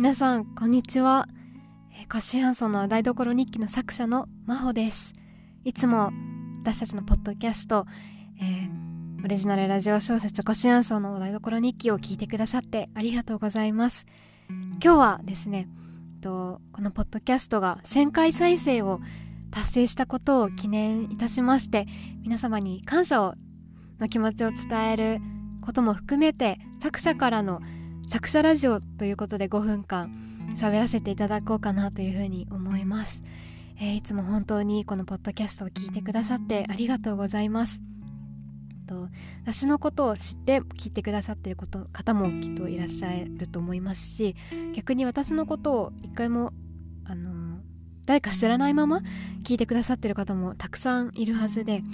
皆さんこんにちは、えー、コシアンソの台所日記の作者の真帆です。いつも私たちのポッドキャスト、えー、オリジナルラジオ小説コシアンソの台所日記を聞いてくださってありがとうございます。今日はですねとこのポッドキャストが1000回再生を達成したことを記念いたしまして皆様に感謝をの気持ちを伝えることも含めて作者からの作者ラジオということで5分間喋らせていただこうかなというふうに思います、えー、いつも本当にこのポッドキャストを聞いてくださってありがとうございます。と私のことを知って聞いてくださってること方もきっといらっしゃると思いますし逆に私のことを一回もあの誰か知らないまま聞いてくださってる方もたくさんいるはずで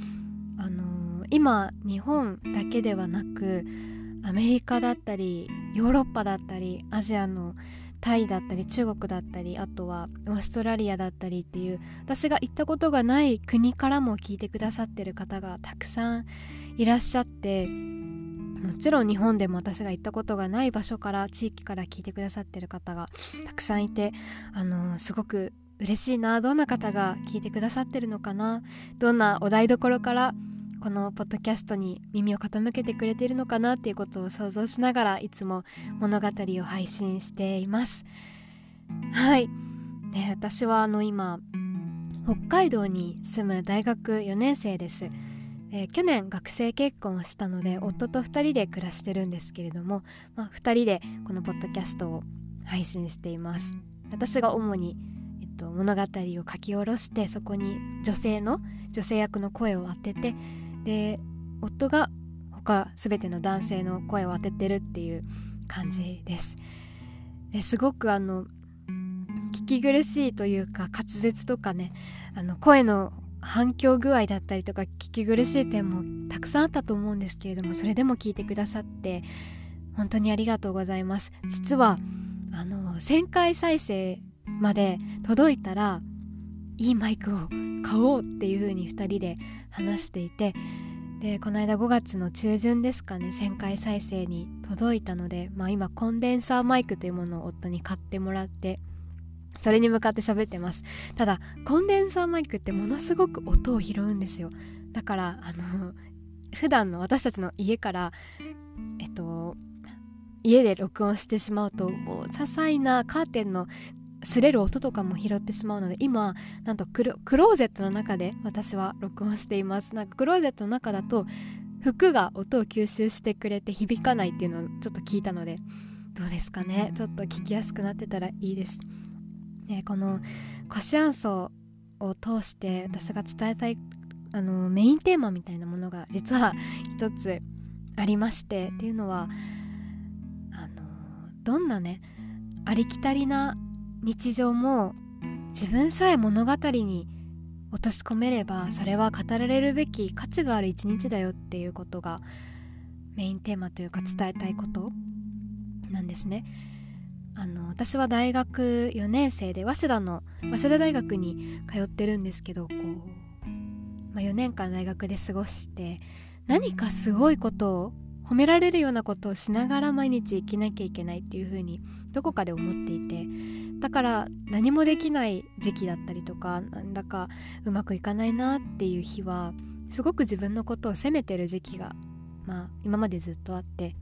あの今日本だけではなくアメリカだったりヨーロッパだったりアジアのタイだったり中国だったりあとはオーストラリアだったりっていう私が行ったことがない国からも聞いてくださってる方がたくさんいらっしゃってもちろん日本でも私が行ったことがない場所から地域から聞いてくださってる方がたくさんいてあのすごく嬉しいなどんな方が聞いてくださってるのかなどんなお台所からこのポッドキャストに耳を傾けてくれているのかなっていうことを想像しながらいつも物語を配信しています。はい。で私はあの今北海道に住む大学4年生です、え、去年学生結婚をしたので夫と2人で暮らしてるんですけれども、まあ、2人でこのポッドキャストを配信しています。私が主に、えっと、物語を書き下ろしてそこに女性の女性役の声を当ててで夫が他全ての男性の声を当ててるっていう感じです。ですごくあの聞き苦しいというか滑舌とかねあの声の反響具合だったりとか聞き苦しい点もたくさんあったと思うんですけれどもそれでも聞いてくださって本当にありがとうございます。実はあの1000回再生まで届いたらいいマイクを買おうっていう風に2人で話していてでこの間5月の中旬ですかね1000回再生に届いたので、まあ、今コンデンサーマイクというものを夫に買ってもらってそれに向かって喋ってます。ただコンデンサーマイクってものすごく音を拾うんですよ。だからあの普段の私たちの家からえっと家で録音してしまうと些細なカーテンの擦れる音とかも拾ってしまうので今なんとクローゼットの中で私は録音しています。なんかクローゼットの中だと服が音を吸収してくれて響かないっていうのをちょっと聞いたのでどうですかね？ちょっと聞きやすくなってたらいいです、ね、このコシアンソを通して私が伝えたいあのメインテーマみたいなものが実は一つありましてっていうのはあのどんなねありきたりな日常も自分さえ物語に落とし込めればそれは語られるべき価値がある一日だよっていうことがメインテーマというか伝えたいことなんですね。あの私は大学4年生で早稲田の早稲田大学に通ってるんですけどこう、まあ、4年間大学で過ごして何かすごいことを褒められるようなことをしながら毎日生きなきゃいけないっていうふうにどこかで思っていてだから何もできない時期だったりとかなんだかうまくいかないなっていう日はすごく自分のことを責めてる時期がまあ今までずっとあって。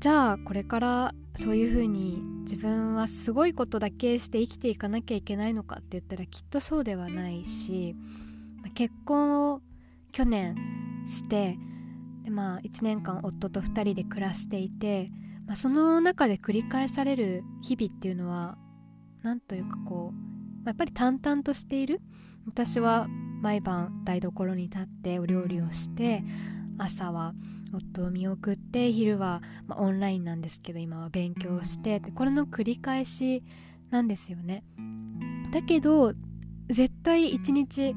じゃあこれからそういうふうに自分はすごいことだけして生きていかなきゃいけないのかって言ったらきっとそうではないし結婚を去年してでまあ1年間夫と2人で暮らしていて、まあ、その中で繰り返される日々っていうのは何というかこう、まあ、やっぱり淡々としている。私は毎晩台所に立ってお料理をして朝は夫を見送って昼は、まあ、オンラインなんですけど今は勉強してこれの繰り返しなんですよね。だけど絶対一日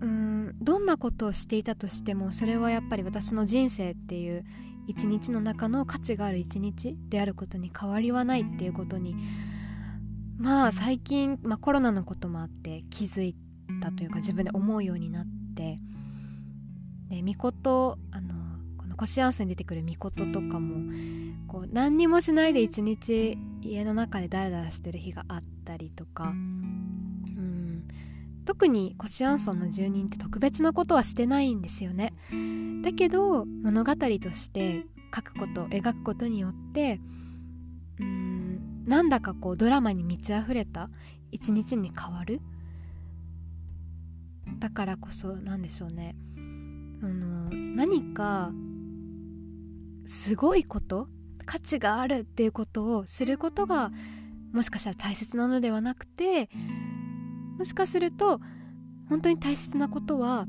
うんどんなことをしていたとしてもそれはやっぱり私の人生っていう一日の中の価値がある一日であることに変わりはないっていうことにまあ最近、まあ、コロナのこともあって気づいたというか自分で思うようになってで巫女あのこのコシアンスに出てくる巫女ととかもこう何にもしないで一日家の中でダラダラしてる日があったりとか特にコシアンソンの住人って特別なことはしてないんですよね。だけど物語として書くこと描くことによってうんなんだかこうドラマに満ち溢れた一日に変わる。だからこそなんでしょうね。あの何かすごいこと価値があるっていうことをすることがもしかしたら大切なのではなくてもしかすると本当に大切なことは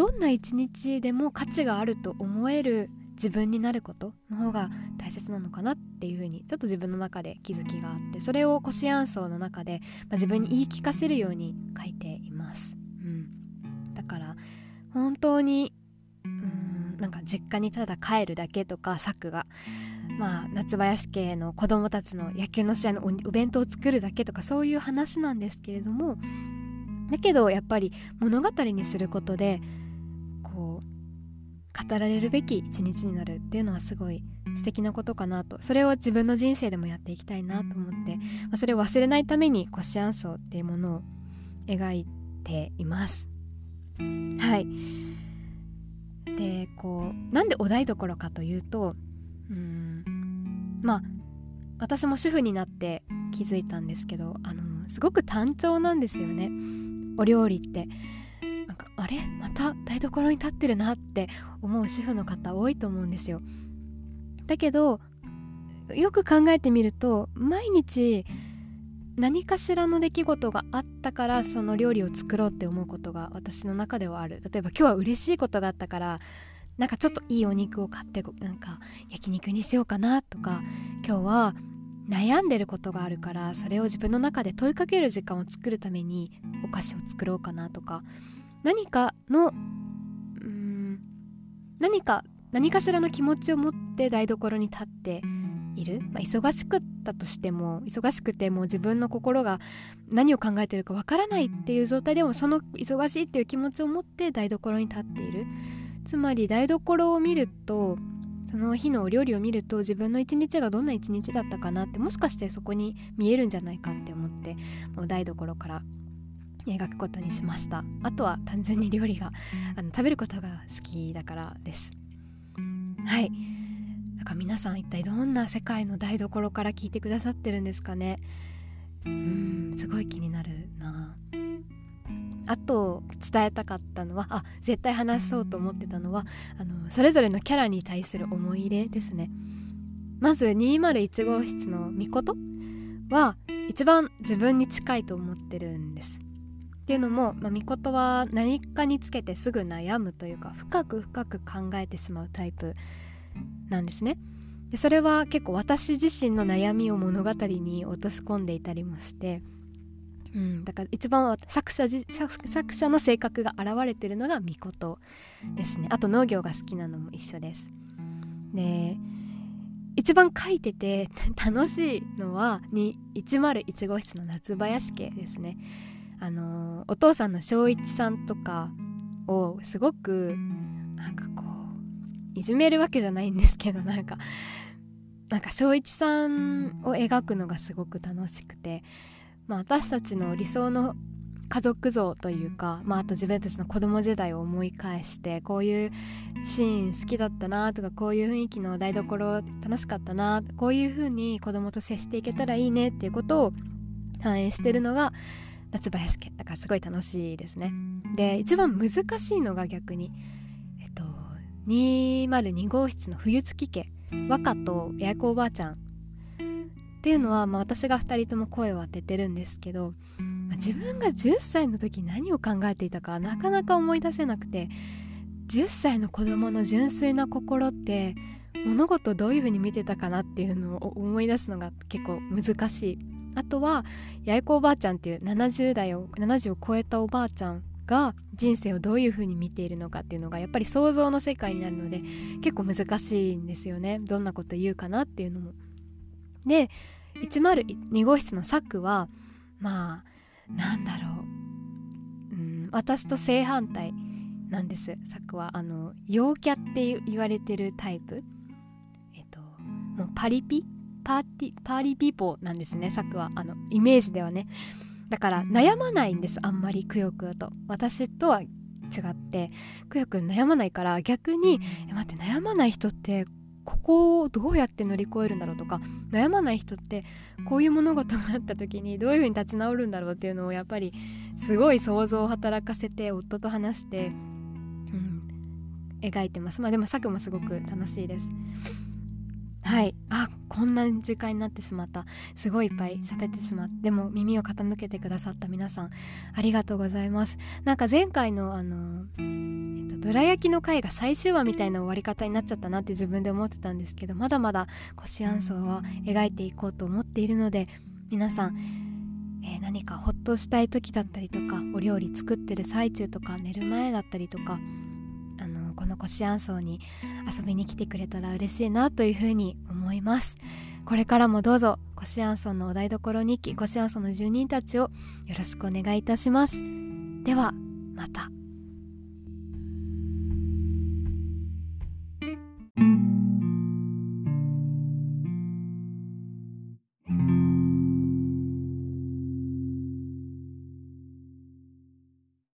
どんな一日でも価値があると思える自分になることの方が大切なのかなっていうふうにちょっと自分の中で気づきがあってそれをコシアンソーの中で、まあ、自分に言い聞かせるように書いています。うん、だから本当にうんなんか実家にただ帰るだけとかサクがまあ夏林家の子供たちの野球の試合のお弁当を作るだけとかそういう話なんですけれどもだけどやっぱり物語にすることで語られるべき一日になるっていうのはすごい素敵なことかなと。それを自分の人生でもやっていきたいなと思って、まあ、それを忘れないためにコシアンソーっていうものを描いています。はい。でこうなんでお台所かというとうんまあ私も主婦になって気づいたんですけどあのすごく単調なんですよね。お料理って。かあれ？また台所に立ってるなって思う主婦の方多いと思うんですよ。だけどよく考えてみると毎日何かしらの出来事があったからその料理を作ろうって思うことが私の中ではある。例えば今日は嬉しいことがあったからなんかちょっといいお肉を買ってなんか焼肉にしようかなとか今日は悩んでることがあるからそれを自分の中で問いかける時間を作るためにお菓子を作ろうかなとか何かのうん何か何かしらの気持ちを持って台所に立っている、まあ、忙しくったとしても忙しくてもう自分の心が何を考えてるかわからないっていう状態でもその忙しいっていう気持ちを持って台所に立っている。つまり台所を見るとその日のお料理を見ると自分の一日がどんな一日だったかなってもしかしてそこに見えるんじゃないかって思ってもう台所から描くことにしました。あとは単純に料理があの食べることが好きだからです。はい。だから皆さん一体どんな世界の台所から聞いてくださってるんですかね。うんすごい気になるな。あと伝えたかったのはあ絶対話そうと思ってたのはあのそれぞれのキャラに対する思い入れですね。まず201号室のみことは一番自分に近いと思ってるんですっていうのも、まあ、みことは何かにつけてすぐ悩むというか深く深く考えてしまうタイプなんですね。でそれは結構私自身の悩みを物語に落とし込んでいたりもしてうん、だから一番作者作者の性格が現れてるのがみことですね。あと農業が好きなのも一緒です。で一番書いてて楽しいのは101号室の夏林家ですね。あのお父さんの正一さんとかをすごくなんかこういじめるわけじゃないんですけど なんかなんか正一さんを描くのがすごく楽しくてまあ、私たちの理想の家族像というか、まあ、あと自分たちの子供時代を思い返してこういうシーン好きだったなとかこういう雰囲気の台所楽しかったなこういう風に子供と接していけたらいいねっていうことを反映してるのが夏林家だからすごい楽しいですね。で一番難しいのが逆にえっと202号室の冬月家和歌と八重子おばあちゃん。っていうのは、まあ、私が2人とも声を当ててるんですけど、まあ、自分が10歳の時何を考えていたかなかなか思い出せなくて10歳の子供の純粋な心って物事をどういう風に見てたかなっていうのを思い出すのが結構難しい。あとは八重子おばあちゃんっていう70代を70を超えたおばあちゃんが人生をどういう風に見ているのかっていうのがやっぱり想像の世界になるので結構難しいんですよね。どんなこと言うかなっていうのも。で102号室のサクはまあなんだろう、うん、私と正反対なんです。サクはあの陽キャって言われてるタイプ。えっともうパリピ party party people なんですねサクは。あのイメージではね。だから悩まないんですあんまりくよくよと。私とは違ってくよくよ悩まないから逆にえ待って悩まない人ってここをどうやって乗り越えるんだろうとか悩まない人ってこういう物事があった時にどういうふうに立ち直るんだろうっていうのをやっぱりすごい想像を働かせて夫と話して、うん、描いてます。まあでも作もすごく楽しいですはい。あこんな時間になってしまった。すごいいっぱい喋ってしまってでも耳を傾けてくださった皆さんありがとうございます。なんか前回のあのえっとどら焼きの回が最終話みたいな終わり方になっちゃったなって自分で思ってたんですけどまだまだコシアンソーは描いていこうと思っているので皆さんえー、何かほっとしたい時だったりとかお料理作ってる最中とか寝る前だったりとかこしあん荘に遊びに来てくれたら嬉しいなというふうに思います。これからもどうぞこしあん荘のお台所日記こしあん荘の住人たちをよろしくお願いいたします。ではまた。